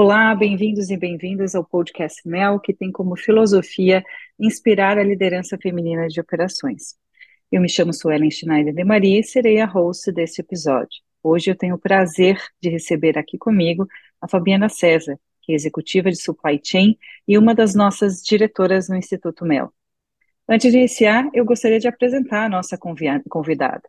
Olá, bem-vindos e bem-vindas ao podcast MEL, que tem como filosofia inspirar a liderança feminina de operações. Eu me chamo Suelen Schneider de Maria e serei a host desse episódio. Hoje eu tenho o prazer de receber aqui comigo a Fabiana César, que é executiva de Supply Chain e uma das nossas diretoras no Instituto MEL. Antes de iniciar, eu gostaria de apresentar a nossa convidada.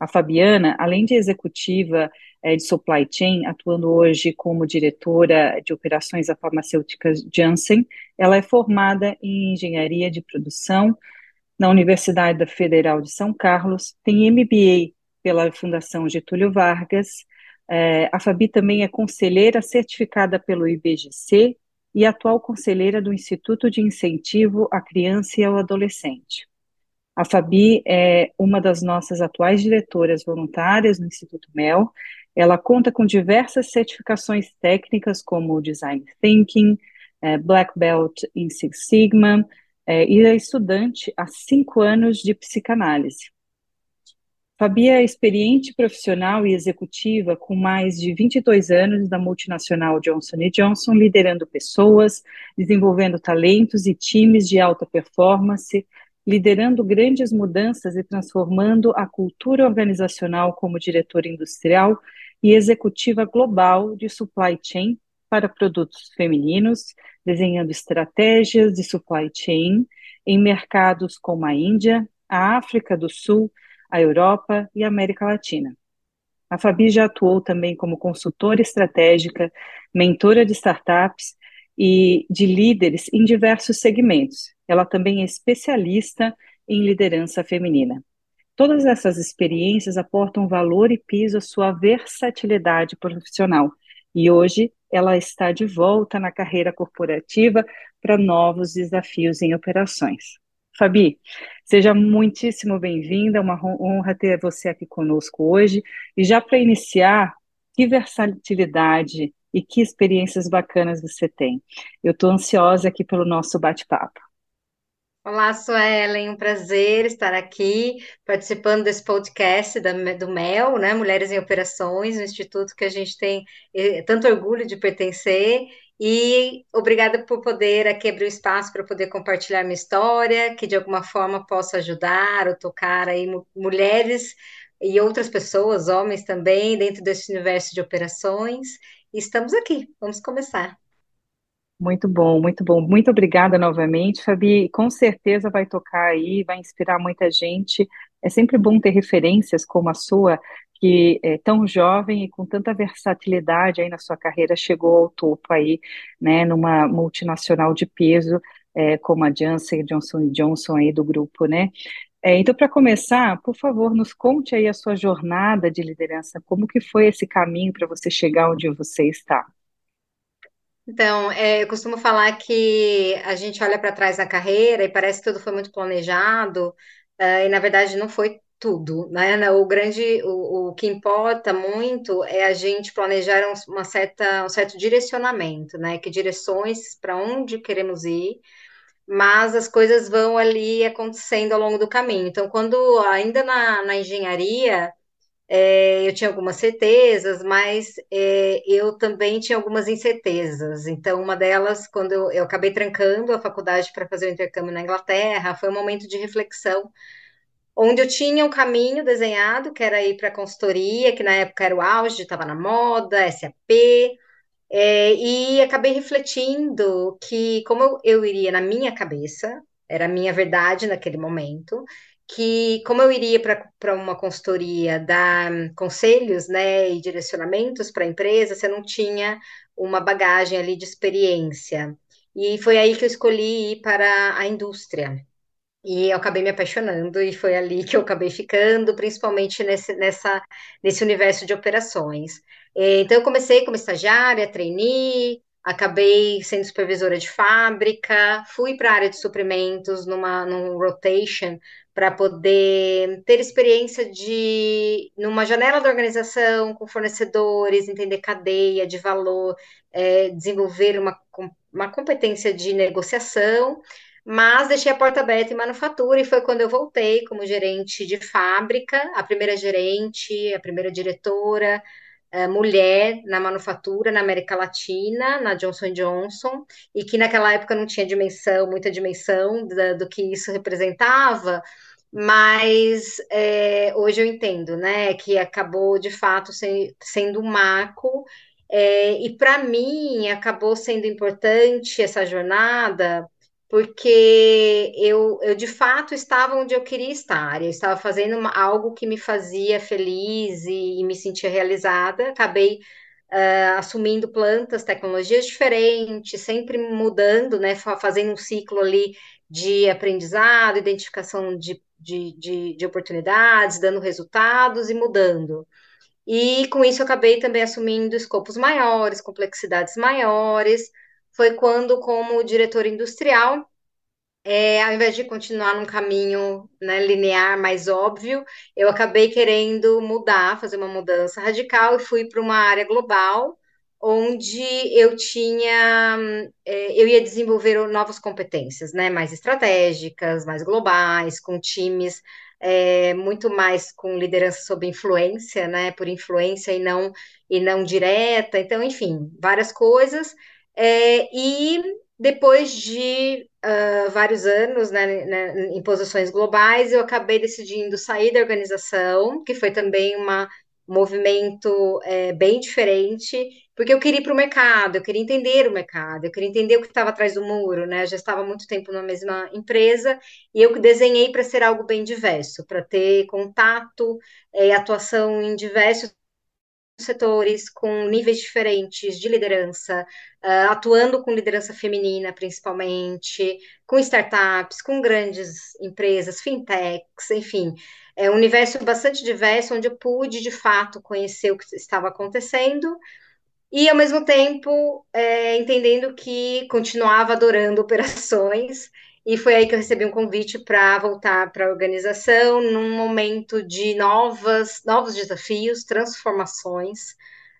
A Fabiana, além de executiva é, de supply chain, atuando hoje como diretora de operações da farmacêutica Janssen, ela é formada em engenharia de produção na Universidade Federal de São Carlos, tem MBA pela Fundação Getúlio Vargas. É, a Fabi também é conselheira certificada pelo IBGC e atual conselheira do Instituto de Incentivo à Criança e ao Adolescente. A Fabi é uma das nossas atuais diretoras voluntárias no Instituto MEL. Ela conta com diversas certificações técnicas, como Design Thinking, é, Black Belt em Six Sigma, é, e é estudante há cinco anos de psicanálise. Fabi é experiente profissional e executiva com mais de 22 anos da multinacional Johnson Johnson, liderando pessoas, desenvolvendo talentos e times de alta performance, liderando grandes mudanças e transformando a cultura organizacional como diretora industrial e executiva global de supply chain para produtos femininos, desenhando estratégias de supply chain em mercados como a Índia, a África do Sul, a Europa e a América Latina. A Fabi já atuou também como consultora estratégica, mentora de startups e de líderes em diversos segmentos. Ela também é especialista em liderança feminina. Todas essas experiências aportam valor e piso à sua versatilidade profissional. E hoje ela está de volta na carreira corporativa para novos desafios em operações. Fabi, seja muitíssimo bem-vinda, é uma honra ter você aqui conosco hoje. E já para iniciar, que versatilidade e que experiências bacanas você tem. Eu estou ansiosa aqui pelo nosso bate-papo. Olá, Suelen, um prazer estar aqui participando desse podcast da, do MEL, né, Mulheres em Operações, um instituto que a gente tem eh, tanto orgulho de pertencer, e obrigada por poder aqui abrir o espaço para poder compartilhar minha história, que de alguma forma possa ajudar ou tocar aí mulheres e outras pessoas, homens também, dentro desse universo de operações. E estamos aqui, vamos começar. Muito bom, muito bom. Muito obrigada novamente, Fabi. Com certeza vai tocar aí, vai inspirar muita gente. É sempre bom ter referências como a sua, que é tão jovem e com tanta versatilidade aí na sua carreira chegou ao topo aí, né, numa multinacional de peso, é, como a Janssen Johnson Johnson aí do grupo, né? É, então, para começar, por favor, nos conte aí a sua jornada de liderança, como que foi esse caminho para você chegar onde você está? Então, é, eu costumo falar que a gente olha para trás na carreira e parece que tudo foi muito planejado, uh, e na verdade não foi tudo, né? O grande, o, o que importa muito é a gente planejar uma certa, um certo direcionamento, né? Que direções para onde queremos ir, mas as coisas vão ali acontecendo ao longo do caminho. Então, quando ainda na, na engenharia, é, eu tinha algumas certezas, mas é, eu também tinha algumas incertezas. Então, uma delas, quando eu, eu acabei trancando a faculdade para fazer o intercâmbio na Inglaterra, foi um momento de reflexão, onde eu tinha um caminho desenhado, que era ir para a consultoria, que na época era o auge, estava na moda, SAP, é, e acabei refletindo que, como eu, eu iria na minha cabeça, era a minha verdade naquele momento, que, como eu iria para uma consultoria dar conselhos né, e direcionamentos para a empresa, você não tinha uma bagagem ali de experiência. E foi aí que eu escolhi ir para a indústria. E eu acabei me apaixonando, e foi ali que eu acabei ficando, principalmente nesse, nessa, nesse universo de operações. Então, eu comecei como estagiária, trainee, acabei sendo supervisora de fábrica, fui para a área de suprimentos numa num rotation para poder ter experiência de numa janela da organização com fornecedores, entender cadeia de valor, é, desenvolver uma, uma competência de negociação, mas deixei a porta aberta em manufatura e foi quando eu voltei como gerente de fábrica, a primeira gerente, a primeira diretora, uh, mulher na manufatura na América Latina, na Johnson Johnson, e que naquela época não tinha dimensão, muita dimensão da, do que isso representava, mas é, hoje eu entendo, né, que acabou de fato se, sendo um marco, é, e para mim acabou sendo importante essa jornada porque eu, eu de fato estava onde eu queria estar, eu estava fazendo uma, algo que me fazia feliz e, e me sentia realizada, acabei uh, assumindo plantas, tecnologias diferentes, sempre mudando, né, fazendo um ciclo ali de aprendizado, identificação de, de, de, de oportunidades, dando resultados e mudando. E com isso eu acabei também assumindo escopos maiores, complexidades maiores, foi quando, como diretor industrial, é, ao invés de continuar num caminho né, linear mais óbvio, eu acabei querendo mudar, fazer uma mudança radical e fui para uma área global, onde eu tinha, é, eu ia desenvolver novas competências, né, mais estratégicas, mais globais, com times é, muito mais com liderança sob influência, né, por influência e não e não direta. Então, enfim, várias coisas. É, e depois de uh, vários anos né, né, em posições globais, eu acabei decidindo sair da organização, que foi também uma, um movimento é, bem diferente, porque eu queria ir para o mercado, eu queria entender o mercado, eu queria entender o que estava atrás do muro, né? Eu já estava muito tempo na mesma empresa e eu desenhei para ser algo bem diverso, para ter contato é, e atuação em diversos setores com níveis diferentes de liderança, uh, atuando com liderança feminina, principalmente, com startups, com grandes empresas, fintechs, enfim, é um universo bastante diverso, onde eu pude, de fato, conhecer o que estava acontecendo e, ao mesmo tempo, é, entendendo que continuava adorando operações e foi aí que eu recebi um convite para voltar para a organização num momento de novas, novos desafios, transformações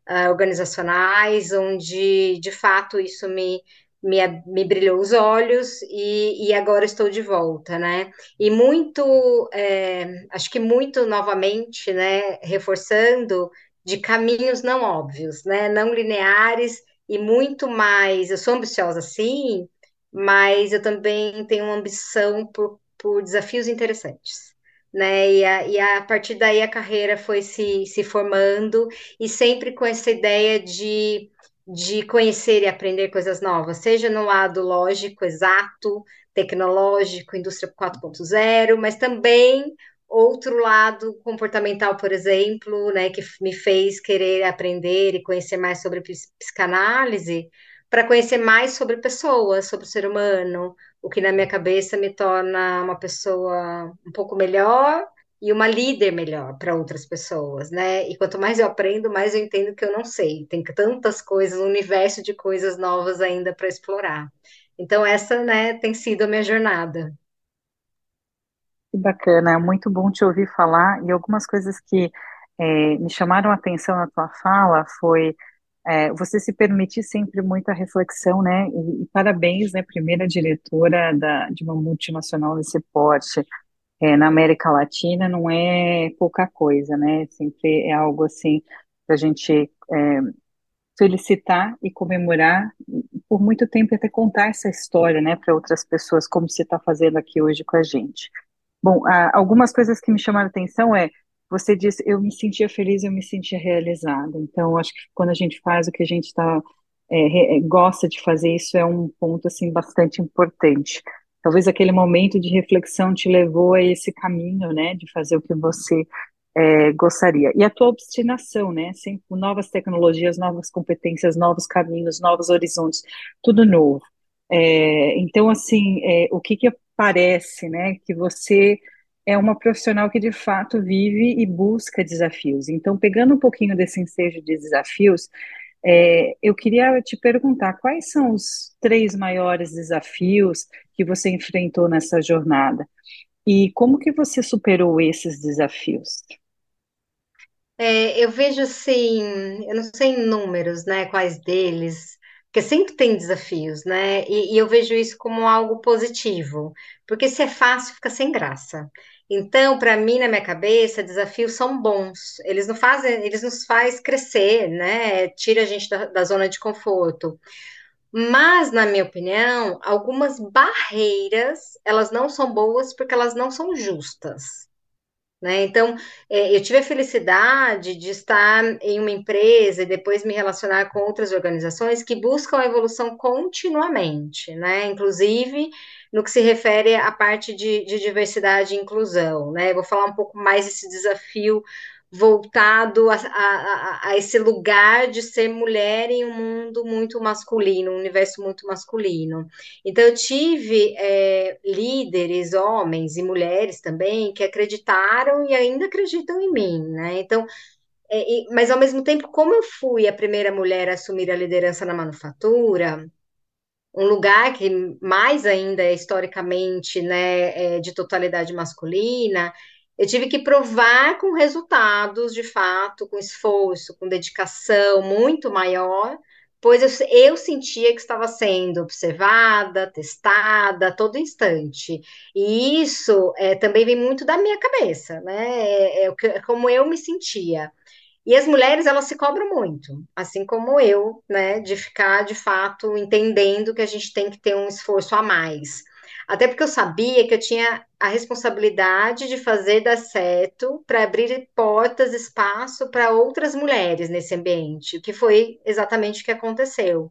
uh, organizacionais, onde de fato isso me, me, me brilhou os olhos e, e, agora estou de volta, né? E muito, é, acho que muito novamente, né, reforçando de caminhos não óbvios, né, não lineares e muito mais. Eu sou ambiciosa, sim mas eu também tenho uma ambição por, por desafios interessantes. Né? E a, e a partir daí a carreira foi se, se formando e sempre com essa ideia de, de conhecer e aprender coisas novas, seja no lado lógico, exato, tecnológico, indústria 4.0, mas também outro lado comportamental, por exemplo, né, que me fez querer aprender e conhecer mais sobre psicanálise, para conhecer mais sobre pessoas, sobre o ser humano, o que na minha cabeça me torna uma pessoa um pouco melhor e uma líder melhor para outras pessoas, né? E quanto mais eu aprendo, mais eu entendo que eu não sei. Tem tantas coisas, um universo de coisas novas ainda para explorar. Então essa, né, tem sido a minha jornada. Que bacana, é muito bom te ouvir falar e algumas coisas que é, me chamaram a atenção na tua fala foi é, você se permite sempre muita reflexão, né? E, e, parabéns, né? Primeira diretora da, de uma multinacional nesse porte é, na América Latina não é pouca coisa, né? Sempre é algo assim para a gente é, felicitar e comemorar por muito tempo até contar essa história, né? Para outras pessoas, como você está fazendo aqui hoje com a gente. Bom, algumas coisas que me chamaram atenção é você disse, eu me sentia feliz, eu me sentia realizada. Então, acho que quando a gente faz o que a gente está é, é, gosta de fazer, isso é um ponto assim bastante importante. Talvez aquele momento de reflexão te levou a esse caminho, né, de fazer o que você é, gostaria. E a tua obstinação, né, sempre novas tecnologias, novas competências, novos caminhos, novos horizontes, tudo novo. É, então, assim, é, o que que parece, né, que você é uma profissional que de fato vive e busca desafios. Então, pegando um pouquinho desse ensejo de desafios, é, eu queria te perguntar quais são os três maiores desafios que você enfrentou nessa jornada e como que você superou esses desafios? É, eu vejo assim, eu não sei em números, né, quais deles, porque sempre tem desafios, né? E, e, eu vejo isso como algo positivo, porque se é fácil, fica sem graça. Então, para mim, na minha cabeça, desafios são bons. Eles não fazem, eles nos faz crescer, né? Tira a gente da, da zona de conforto. Mas, na minha opinião, algumas barreiras, elas não são boas porque elas não são justas. Né? Então, é, eu tive a felicidade de estar em uma empresa e depois me relacionar com outras organizações que buscam a evolução continuamente, né? Inclusive no que se refere à parte de, de diversidade e inclusão, né? Vou falar um pouco mais desse desafio voltado a, a, a, esse lugar de ser mulher em um mundo muito masculino, um universo muito masculino. Então, eu tive é, líderes, homens e mulheres também, que acreditaram e ainda acreditam em mim, né? Então, é, mas ao mesmo tempo, como eu fui a primeira mulher a assumir a liderança na manufatura, um lugar que mais ainda é historicamente né, é, de totalidade masculina, eu tive que provar com resultados, de fato, com esforço, com dedicação muito maior, pois eu, eu sentia que estava sendo observada, testada a todo instante. E isso é, também vem muito da minha cabeça, né? É, é, é como eu me sentia. E as mulheres, elas se cobram muito, assim como eu, né, de ficar de fato entendendo que a gente tem que ter um esforço a mais. Até porque eu sabia que eu tinha a responsabilidade de fazer dar certo para abrir portas, espaço para outras mulheres nesse ambiente, que foi exatamente o que aconteceu.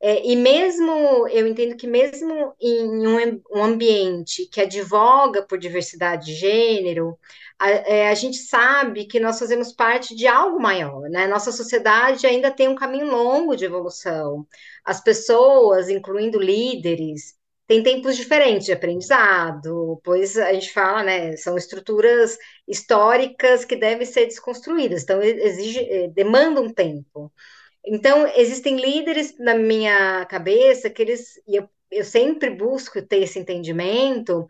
É, e mesmo, eu entendo que mesmo em um, um, ambiente que advoga por diversidade de gênero, a, é, a, gente sabe que nós fazemos parte de algo maior, né? Nossa sociedade ainda tem um caminho longo de evolução. As pessoas, incluindo líderes, tem tempos diferentes de aprendizado, pois a gente fala, né, são estruturas históricas que devem ser desconstruídas, então exige, eh, demanda um tempo. Então, existem líderes na minha cabeça que eles, e eu, eu sempre busco ter esse entendimento,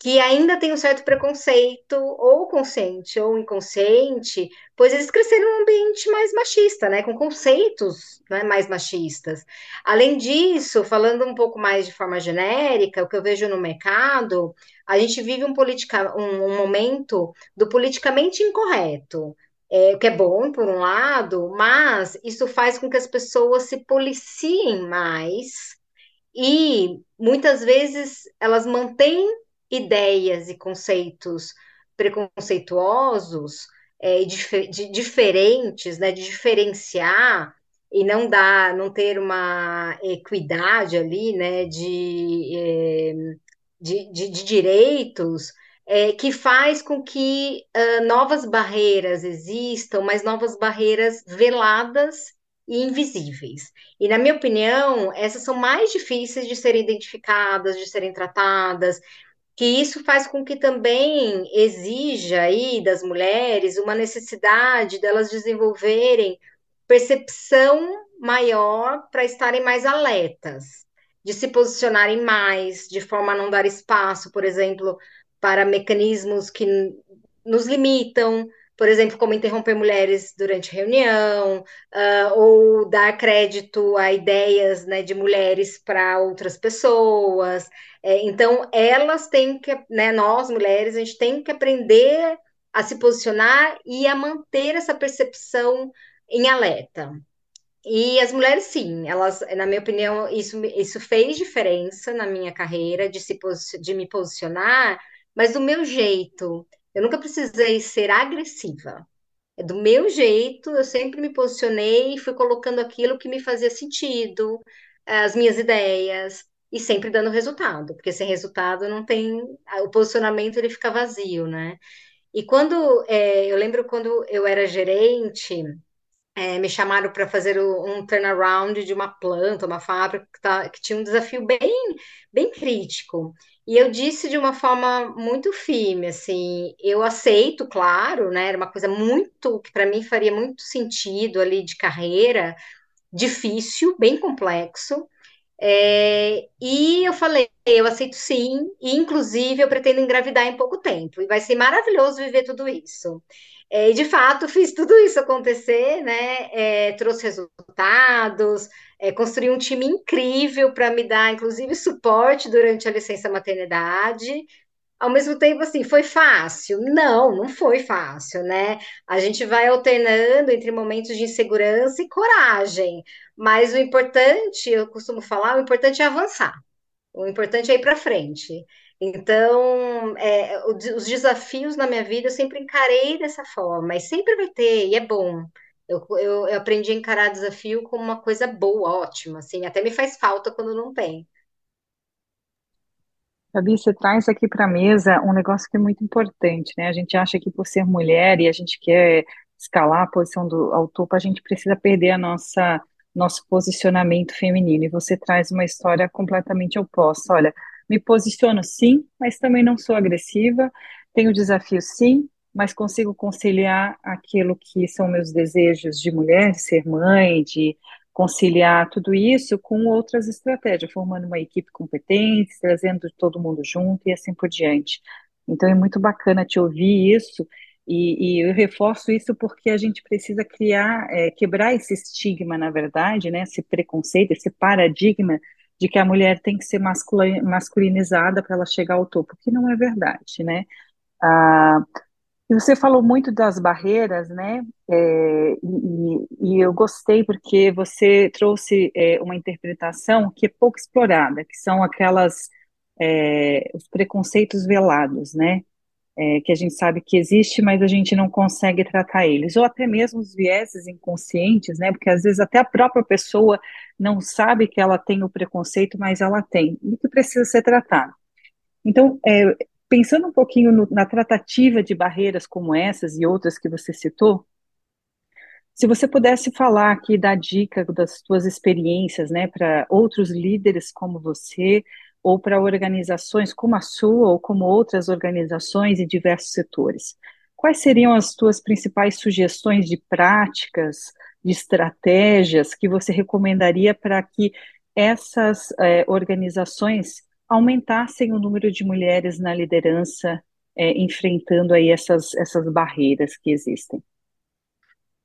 que ainda tem um certo preconceito, ou consciente ou inconsciente, pois eles cresceram num ambiente mais machista, né, com conceitos né, mais machistas. Além disso, falando um pouco mais de forma genérica, o que eu vejo no mercado, a gente vive um, politica, um, um momento do politicamente incorreto. É, que é bom, por um lado, mas isso faz com que as pessoas se policiem mais e muitas vezes elas mantêm ideias e conceitos preconceituosos é, de, diferentes, né, de diferenciar e não dar, não ter uma equidade ali, né, de, é, de, de, de, direitos, é, que faz com que uh, novas barreiras existam, mas novas barreiras veladas e invisíveis. E, na minha opinião, essas são mais difíceis de serem identificadas, de serem tratadas, que isso faz com que também exija aí das mulheres uma necessidade delas desenvolverem percepção maior para estarem mais alertas, de se posicionarem mais, de forma a não dar espaço, por exemplo, para mecanismos que nos limitam, por exemplo, como interromper mulheres durante reunião, uh, ou dar crédito a ideias né, de mulheres para outras pessoas. É, então, elas têm que, né, nós mulheres, a gente tem que aprender a se posicionar e a manter essa percepção em alerta. E as mulheres, sim, elas, na minha opinião, isso, isso fez diferença na minha carreira de, se, de me posicionar, mas do meu jeito eu nunca precisei ser agressiva. É do meu jeito, eu sempre me posicionei e fui colocando aquilo que me fazia sentido, as minhas ideias, e sempre dando resultado, porque sem resultado não tem. O posicionamento ele fica vazio, né? E quando é, eu lembro quando eu era gerente, é, me chamaram para fazer um turnaround de uma planta, uma fábrica que, tá, que tinha um desafio bem, bem crítico. E eu disse de uma forma muito firme, assim, eu aceito, claro, né? Era uma coisa muito que para mim faria muito sentido ali de carreira, difícil, bem complexo. É, e eu falei, eu aceito sim, e inclusive eu pretendo engravidar em pouco tempo, e vai ser maravilhoso viver tudo isso. É, e de fato fiz tudo isso acontecer, né? É, trouxe resultados, é, construí um time incrível para me dar, inclusive, suporte durante a licença maternidade. ao mesmo tempo, assim, foi fácil? Não, não foi fácil, né? A gente vai alternando entre momentos de insegurança e coragem, mas o importante, eu costumo falar, o importante é avançar, o importante é ir para frente. Então, é, os desafios na minha vida eu sempre encarei dessa forma, e sempre vai ter, e é bom. Eu, eu, aprendi a encarar desafio como uma coisa boa, ótima, assim, até me faz falta quando não tem. Gabi, você traz aqui para a mesa um negócio que é muito importante, né? A gente acha que por ser mulher e a gente quer escalar a posição do ao topo, a gente precisa perder a nossa nosso posicionamento feminino. E você traz uma história completamente oposta. Olha, me posiciono sim, mas também não sou agressiva. Tenho desafio sim, mas consigo conciliar aquilo que são meus desejos de mulher, de ser mãe, de conciliar tudo isso com outras estratégias, formando uma equipe competente, trazendo todo mundo junto e assim por diante. Então é muito bacana te ouvir isso e, e eu reforço isso porque a gente precisa criar, é, quebrar esse estigma, na verdade, né, esse preconceito, esse paradigma de que a mulher tem que ser masculinizada para ela chegar ao topo, que não é verdade, né? Ah, e você falou muito das barreiras, né? É, e, e, eu gostei porque você trouxe é, uma interpretação que é pouco explorada, que são aquelas é, os preconceitos velados, né? É, que a gente sabe que existe, mas a gente não consegue tratar eles, ou até mesmo os vieses inconscientes, né? Porque às vezes até a própria pessoa não sabe que ela tem o preconceito, mas ela tem, e que precisa ser tratado. Então, é, Pensando um pouquinho no, na tratativa de barreiras como essas e outras que você citou, se você pudesse falar aqui, dar dica das suas experiências, né, para outros líderes como você, ou para organizações como a sua, ou como outras organizações em diversos setores, quais seriam as suas principais sugestões de práticas, de estratégias que você recomendaria para que essas eh, organizações aumentassem o número de mulheres na liderança, é, enfrentando aí essas, essas barreiras que existem?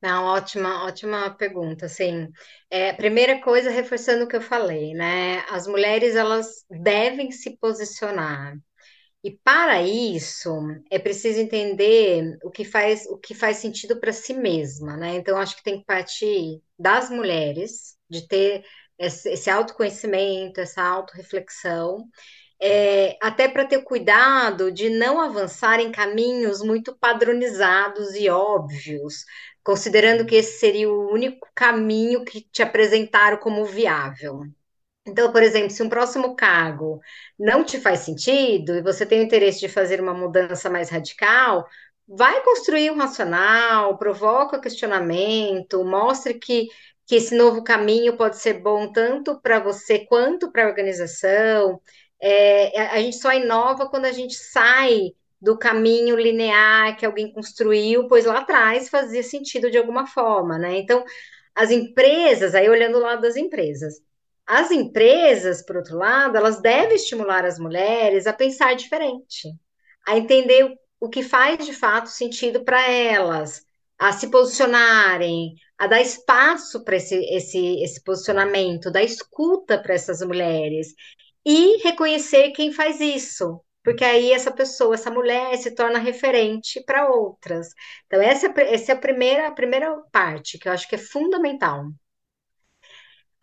Não, ótima, ótima pergunta, sim. É, primeira coisa, reforçando o que eu falei, né? As mulheres, elas devem se posicionar. E para isso, é preciso entender o que faz, o que faz sentido para si mesma, né? Então, acho que tem que partir das mulheres, de ter esse, autoconhecimento, essa autorreflexão, é, até para ter cuidado de não avançar em caminhos muito padronizados e óbvios, considerando que esse seria o único caminho que te apresentaram como viável. Então, por exemplo, se um próximo cargo não te faz sentido e você tem o interesse de fazer uma mudança mais radical, vai construir um racional, provoca questionamento, mostre que que esse novo caminho pode ser bom tanto para você quanto para a organização. É, a gente só inova quando a gente sai do caminho linear que alguém construiu, pois lá atrás fazia sentido de alguma forma, né? Então, as empresas, aí olhando o lado das empresas, as empresas, por outro lado, elas devem estimular as mulheres a pensar diferente, a entender o que faz de fato sentido para elas, a se posicionarem, a dar espaço para esse, esse, esse posicionamento, dar escuta para essas mulheres e reconhecer quem faz isso, porque aí essa pessoa, essa mulher se torna referente para outras. Então, essa, essa é a primeira, a primeira parte que eu acho que é fundamental.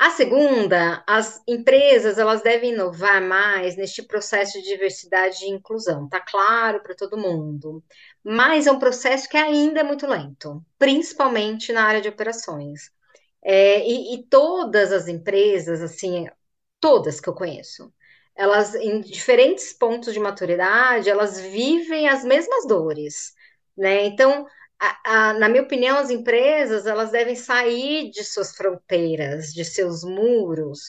A segunda, as empresas elas devem inovar mais neste processo de diversidade e inclusão. Tá claro para todo mundo, mas é um processo que ainda é muito lento, principalmente na área de operações. É, e, e todas as empresas, assim, todas que eu conheço, elas em diferentes pontos de maturidade, elas vivem as mesmas dores, né? Então a, na minha opinião, as empresas elas devem sair de suas fronteiras, de seus muros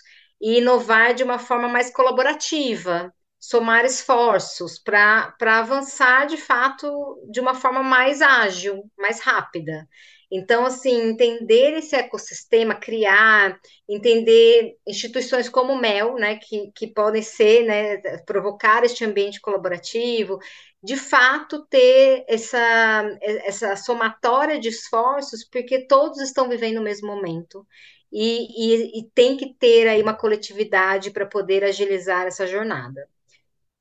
e inovar de uma forma mais colaborativa, somar esforços para avançar de fato de uma forma mais ágil, mais rápida. Então, assim, entender esse ecossistema, criar, entender instituições como o MEL, né, que, que podem ser, né, provocar este ambiente colaborativo, de fato ter essa, essa somatória de esforços, porque todos estão vivendo o mesmo momento. E, e, e tem que ter aí uma coletividade para poder agilizar essa jornada.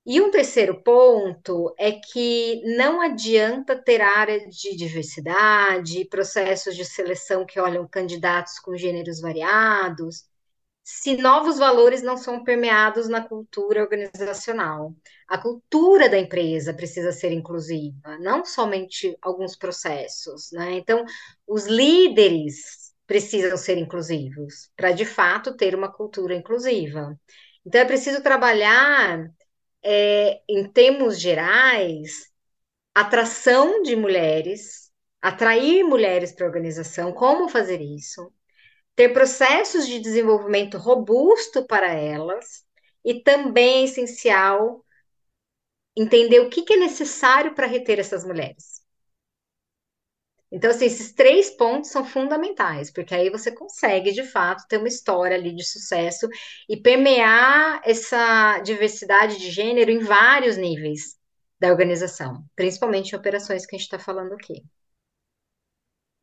E um terceiro ponto é que não adianta ter área de diversidade, processos de seleção que olham candidatos com gêneros variados, se novos valores não são permeados na cultura organizacional. A cultura da empresa precisa ser inclusiva, não somente alguns processos, né? Então, os líderes precisam ser inclusivos para de fato ter uma cultura inclusiva. Então, é preciso trabalhar é, em termos gerais, atração de mulheres, atrair mulheres para a organização, como fazer isso, ter processos de desenvolvimento robusto para elas, e também é essencial entender o que, que é necessário para reter essas mulheres. Então, assim, esses três pontos são fundamentais, porque aí você consegue, de fato, ter uma história ali de sucesso e permear essa diversidade de gênero em vários níveis da organização, principalmente em operações que a gente está falando aqui.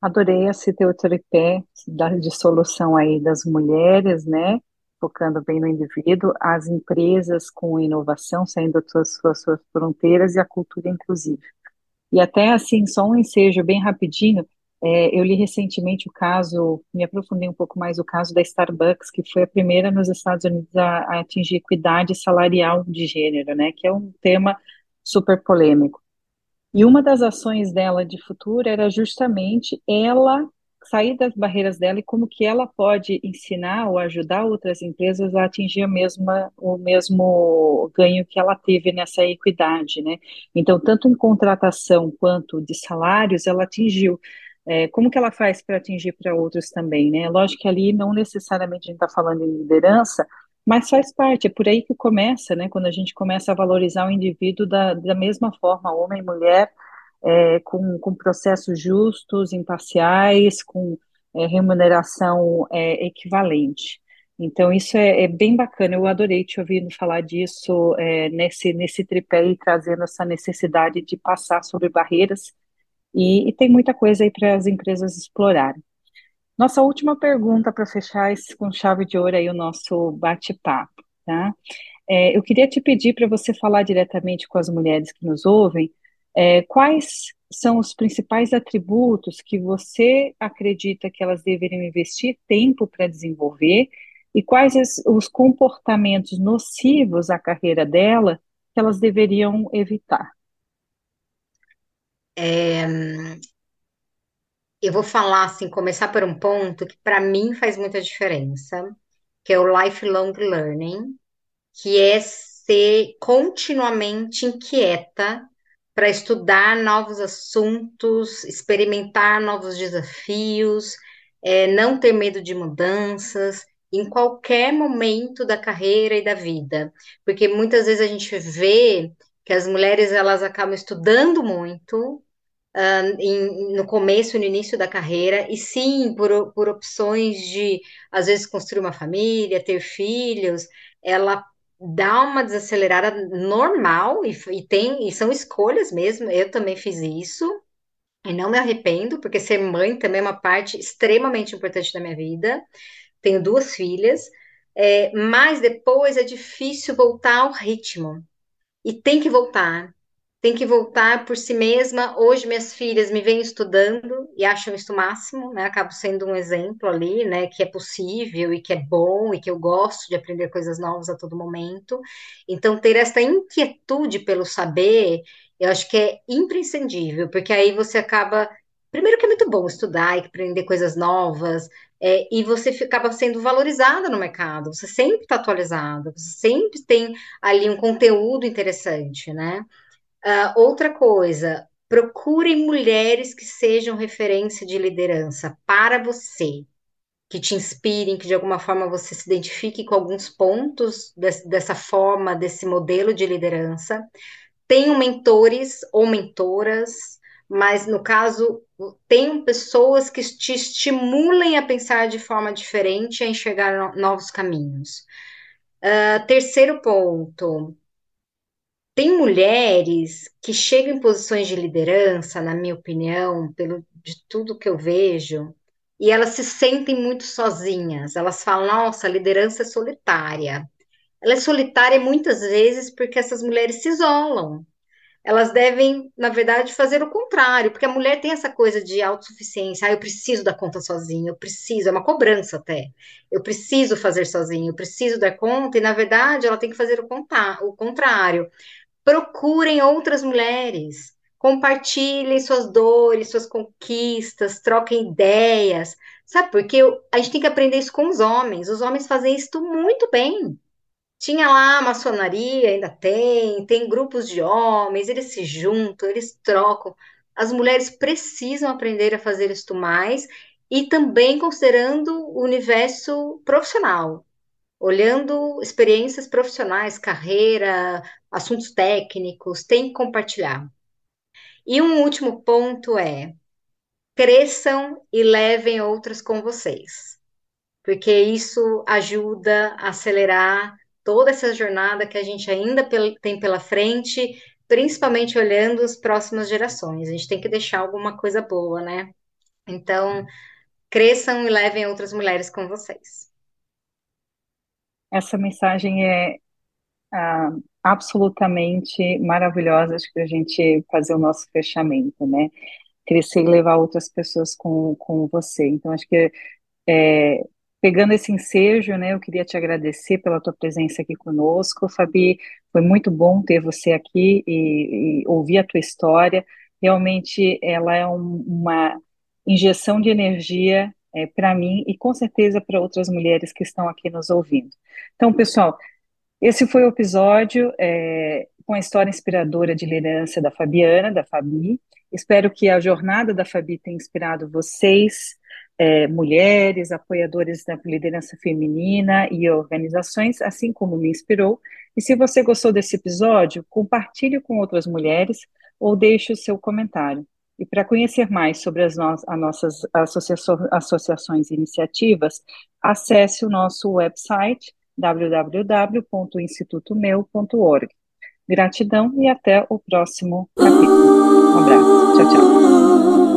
Adorei esse teu tripé de solução aí das mulheres, né? Focando bem no indivíduo, as empresas com inovação, saindo das suas, suas fronteiras e a cultura inclusiva. E até assim, só um ensejo bem rapidinho, é, eu li recentemente o caso, me aprofundei um pouco mais o caso da Starbucks, que foi a primeira nos Estados Unidos a, a atingir equidade salarial de gênero, né, que é um tema super polêmico. E uma das ações dela de futuro era justamente ela sair das barreiras dela e como que ela pode ensinar ou ajudar outras empresas a atingir a mesma, o mesmo ganho que ela teve nessa equidade, né? Então, tanto em contratação quanto de salários, ela atingiu. É, como que ela faz para atingir para outros também, né? Lógico que ali não necessariamente a gente está falando em liderança, mas faz parte, é por aí que começa, né? Quando a gente começa a valorizar o indivíduo da, da mesma forma, homem e mulher, é, com, com processos justos, imparciais, com é, remuneração é, equivalente. Então, isso é, é, bem bacana. Eu adorei te ouvindo falar disso é, nesse, nesse tripé e trazendo essa necessidade de passar sobre barreiras. E, e tem muita coisa aí para as empresas explorarem. Nossa última pergunta para fechar esse, com chave de ouro aí o nosso bate-papo, tá? É, eu queria te pedir para você falar diretamente com as mulheres que nos ouvem é, quais são os principais atributos que você acredita que elas deveriam investir tempo para desenvolver e quais os comportamentos nocivos à carreira dela que elas deveriam evitar? É, eu vou falar assim, começar por um ponto que para mim faz muita diferença, que é o lifelong learning, que é ser continuamente inquieta para estudar novos assuntos, experimentar novos desafios, é, não ter medo de mudanças em qualquer momento da carreira e da vida, porque muitas vezes a gente vê que as mulheres elas acabam estudando muito uh, em, no começo no início da carreira, e sim por, por opções de às vezes construir uma família, ter filhos, ela dá uma desacelerada normal e, e, tem e são escolhas mesmo. Eu também fiz isso e não me arrependo, porque ser mãe também é uma parte extremamente importante da minha vida. Tenho duas filhas, é, mas depois é difícil voltar ao ritmo. E tem que voltar tem que voltar por si mesma. Hoje minhas filhas me vêm estudando e acham isso o máximo, né? Acabo sendo um exemplo ali, né? Que é possível e que é bom e que eu gosto de aprender coisas novas a todo momento. Então ter essa inquietude pelo saber, eu acho que é imprescindível, porque aí você acaba Primeiro que é muito bom estudar e aprender coisas novas, é, e você acaba sendo valorizada no mercado, você sempre está atualizada, você sempre tem ali um conteúdo interessante, né? Uh, outra coisa, procure mulheres que sejam referência de liderança para você, que te inspirem, que de alguma forma você se identifique com alguns pontos dessa forma, desse modelo de liderança. Tenham mentores ou mentoras, mas no caso, tenham pessoas que te estimulem a pensar de forma diferente, a enxergar novos caminhos. Uh, terceiro ponto, tem mulheres que chegam em posições de liderança, na minha opinião, pelo de tudo que eu vejo, e elas se sentem muito sozinhas. Elas falam: nossa, a liderança é solitária. ela é solitária muitas vezes porque essas mulheres se isolam. Elas devem, na verdade, fazer o contrário, porque a mulher tem essa coisa de autossuficiência. Ah, eu preciso dar conta sozinha, eu preciso, é uma cobrança até. Eu preciso fazer sozinho, eu preciso dar conta, e na verdade ela tem que fazer o, o contrário. Procurem outras mulheres, compartilhem suas dores, suas conquistas, troquem ideias. Sabe por quê? A gente tem que aprender isso com os homens. Os homens fazem isso muito bem. Tinha lá a maçonaria, ainda tem, tem grupos de homens, eles se juntam, eles trocam. As mulheres precisam aprender a fazer isto mais e também considerando o universo profissional, olhando experiências profissionais, carreira, assuntos técnicos, tem que compartilhar. E um último ponto é: cresçam e levem outras com vocês, porque isso ajuda a acelerar toda essa jornada que a gente ainda tem pela frente, principalmente olhando as próximas gerações. A gente tem que deixar alguma coisa boa, né? Então, cresçam e levem outras mulheres com vocês. Essa mensagem é ah, absolutamente maravilhosa para a gente fazer o nosso fechamento, né? Crescer e levar outras pessoas com, com você. Então, acho que é, pegando esse ensejo, né, eu queria te agradecer pela tua presença aqui conosco, Fabi, foi muito bom ter você aqui e, e ouvir a tua história, realmente ela é um, uma injeção de energia é, para mim e com certeza para outras mulheres que estão aqui nos ouvindo. Então, pessoal, esse foi o episódio é, com a história inspiradora de liderança da Fabiana, da Fabi. Espero que a jornada da Fabi tenha inspirado vocês é, mulheres, apoiadores da liderança feminina e organizações, assim como me inspirou. E se você gostou desse episódio, compartilhe com outras mulheres ou deixe o seu comentário. E para conhecer mais sobre as, no as nossas associações e iniciativas, acesse o nosso website www.institutomeu.org. Gratidão e até o próximo capítulo. Um abraço. Tchau, tchau.